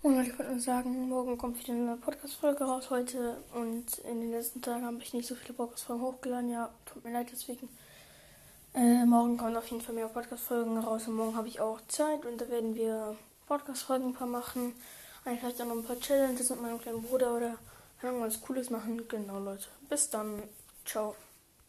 Und ich wollte nur sagen, morgen kommt wieder eine Podcast-Folge raus heute. Und in den letzten Tagen habe ich nicht so viele Podcast-Folgen hochgeladen. Ja, tut mir leid deswegen. Äh, morgen kommen auf jeden Fall mehr Podcast-Folgen raus. Und morgen habe ich auch Zeit. Und da werden wir Podcast-Folgen ein paar machen. Eigentlich vielleicht auch noch ein paar Challenges mit meinem kleinen Bruder oder irgendwas Cooles machen. Genau, Leute. Bis dann. Ciao.